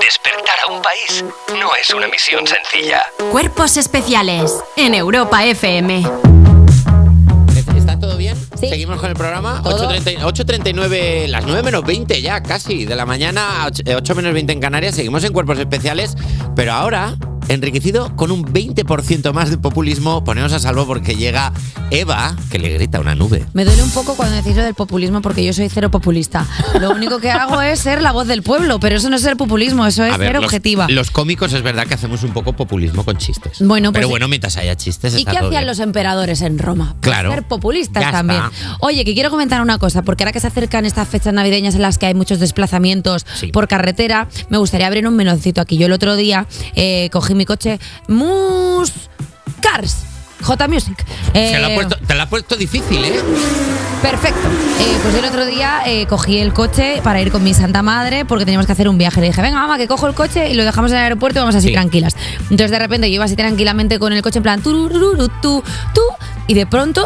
Despertar a un país no es una misión sencilla. Cuerpos especiales en Europa FM. ¿Está todo bien? Sí. Seguimos con el programa. ¿Todo? 8.30 8.39, las 9 menos 20 ya, casi. De la mañana, 8 menos 20 en Canarias. Seguimos en cuerpos especiales. Pero ahora, enriquecido con un 20% más de populismo, ponemos a salvo porque llega Eva, que le grita una nube. Me duele un poco cuando decís lo del populismo porque yo soy cero populista. Lo único que hago es ser la voz del pueblo, pero eso no es ser populismo, eso es A ver, ser los, objetiva. los cómicos es verdad que hacemos un poco populismo con chistes. Bueno, pues- Pero bueno, mientras haya chistes, ¿Y está qué todo hacían bien. los emperadores en Roma? Pues Claro. Ser populistas Ya también. está. Oye, que quiero comentar una cosa, porque ahora que se acercan estas fechas navideñas en las que hay muchos desplazamientos Sí. por carretera, me gustaría abrir un meloncito aquí. Yo el otro día eh, cogí mi coche Mus Cars. J Music. Se Eh, la ha puesto- te la ha puesto difícil, ¿eh? Perfecto. Eh, pues el otro día eh, cogí el coche para ir con mi santa madre porque teníamos que hacer un viaje. Le dije, venga, mamá, que cojo el coche y lo dejamos en el aeropuerto y vamos así Sí. tranquilas. Entonces de repente yo iba así tranquilamente con el coche en plan turururu, tú, tú, y de pronto,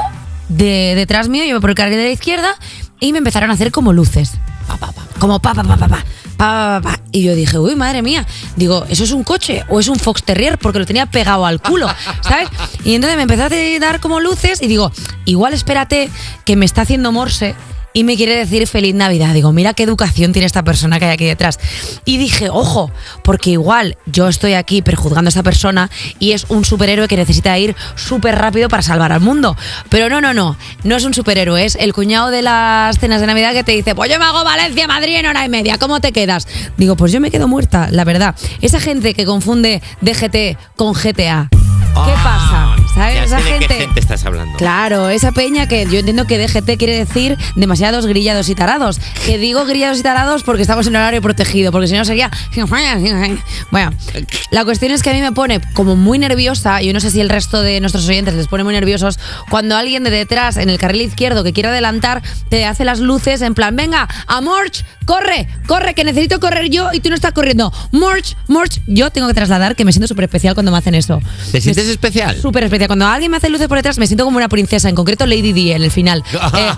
de, detrás mío, yo iba por el carril de la izquierda y me empezaron a hacer como luces. Pa, pa, pa, como pa, pa, pa, pa, pa. Pa, pa, pa. Y yo dije, uy, madre mía. Digo, ¿eso es un coche o es un Fox Terrier? Porque lo tenía pegado al culo, ¿sabes? Y entonces me empezó a dar como luces y digo, igual espérate que me está haciendo morse y me quiere decir feliz Navidad. Digo, mira qué educación tiene esta persona que hay aquí detrás. Y dije, ojo, porque igual yo estoy aquí prejuzgando a esta persona y es un superhéroe que necesita ir súper rápido para salvar al mundo. Pero no, no, no, no es un superhéroe, es el cuñado de las cenas de Navidad que te dice, pues yo me hago Valencia, Madrid en hora y media, ¿cómo te quedas? Digo, pues yo me quedo muerta, la verdad. Esa gente que confunde DGT con GTA. ¿Qué Ah, pasa? ¿Sabes? Ya Esa sé de gente... qué gente estás hablando. Claro, esa peña que yo entiendo que DGT quiere decir demasiados grillados y tarados. Que digo grillados y tarados porque estamos en horario protegido, porque si no sería. Bueno, la cuestión es que a mí me pone como muy nerviosa, y yo no sé si el resto de nuestros oyentes les pone muy nerviosos, cuando alguien de detrás, en el carril izquierdo, que quiere adelantar, te hace las luces en plan, venga, a Morch, corre, corre, que necesito correr yo y tú no estás corriendo. Morch, Morch, yo tengo que trasladar que me siento súper especial cuando me hacen eso. ¿Te sientes especial? Súper especial. Cuando alguien me hace luces por detrás, me siento como una princesa, en concreto Lady Di en el final. Eh,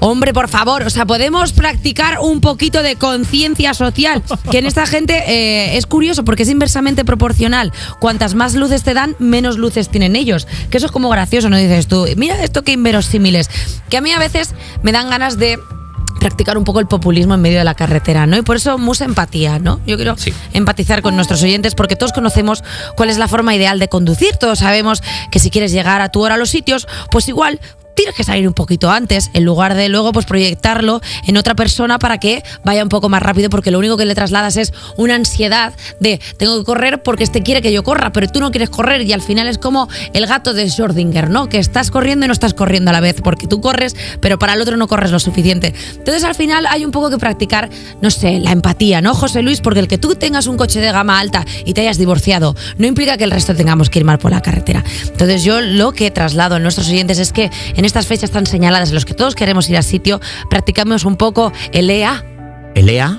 hombre, por favor, o sea, podemos practicar un poquito de conciencia social, que en esta gente eh, es curioso porque es inversamente proporcional. Cuantas más luces te dan, menos luces tienen ellos. Que eso es como gracioso, ¿no? Dices tú, mira esto que inverosímiles. Que a mí a veces me dan ganas de practicar un poco el populismo en medio de la carretera, ¿no? Y por eso mucha empatía, ¿no? Yo quiero Sí. empatizar con nuestros oyentes porque todos conocemos cuál es la forma ideal de conducir, todos sabemos que si quieres llegar a tu hora a los sitios, pues igual tienes que salir un poquito antes, en lugar de luego pues proyectarlo en otra persona para que vaya un poco más rápido, porque lo único que le trasladas es una ansiedad de tengo que correr porque este quiere que yo corra, pero tú no quieres correr y al final es como el gato de Schrödinger, ¿no? Que estás corriendo y no estás corriendo a la vez, porque tú corres, pero para el otro no corres lo suficiente. Entonces al final hay un poco que practicar, no sé, la empatía, ¿no, José Luis? Porque el que tú tengas un coche de gama alta y te hayas divorciado no implica que el resto tengamos que ir mal por la carretera. Entonces yo lo que traslado a nuestros oyentes es que en estas fechas tan señaladas en las que todos queremos ir al sitio, practicamos un poco el EA, ¿Elea?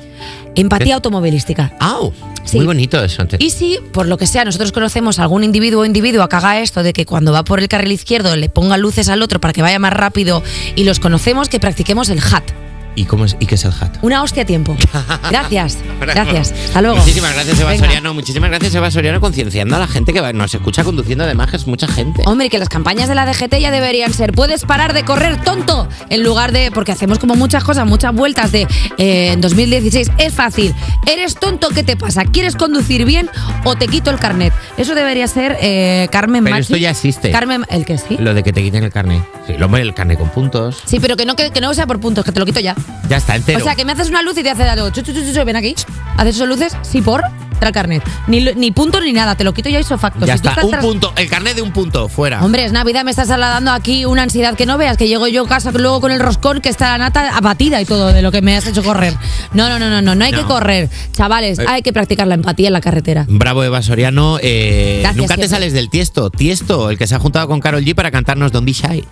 empatía automovilística. ¡Au! Sí. Muy bonito eso. Y si, por lo que sea, nosotros conocemos a algún individuo o individua que haga esto de que cuando va por el carril izquierdo le ponga luces al otro para que vaya más rápido y los conocemos, que practiquemos el HAT. ¿Y, cómo es, ¿Y qué es el hat? Una hostia a tiempo. Gracias. Gracias. Hasta luego. Muchísimas gracias, Eva Venga. Soriano. Muchísimas gracias, Eva Soriano, concienciando a la gente que nos escucha conduciendo, además, que es mucha gente. Hombre, que las campañas de la DGT ya deberían ser puedes parar de correr tonto en lugar de porque hacemos como muchas cosas, muchas vueltas de eh, en 2016 es fácil. Eres tonto, ¿qué te pasa? ¿Quieres conducir bien o te quito el carnet? Eso debería ser eh, Carmen Pero Machi. esto ya existe. Carmen, el que sí. Lo de que te quiten el carnet. Sí, el hombre, el carnet con puntos. Sí, pero que no, que, que no sea por puntos, que te lo quito ya. Ya está, entero. O sea, que me haces una luz y te hace algo. Chu, chu, chu, chu, chu, ven aquí. Haces esas luces, sí, por. Trae el carnet. Ni, ni puntos ni nada, te lo quito ya hizo facto. ya Si está, un punto. El carnet de un punto, fuera. Hombre, es Navidad, me estás trasladando aquí una ansiedad que no veas, que llego yo a casa luego con el roscón que está la nata abatida y todo de lo que me has hecho correr. No, no, no, no, no, no hay No. que correr. Chavales, Eh. hay que practicar la empatía en la carretera. Bravo, Eva Soriano. Eh, Gracias, nunca te siempre. sales del tiesto. Tiesto, el que se ha juntado con Carol G para cantarnos Don't Be Shy.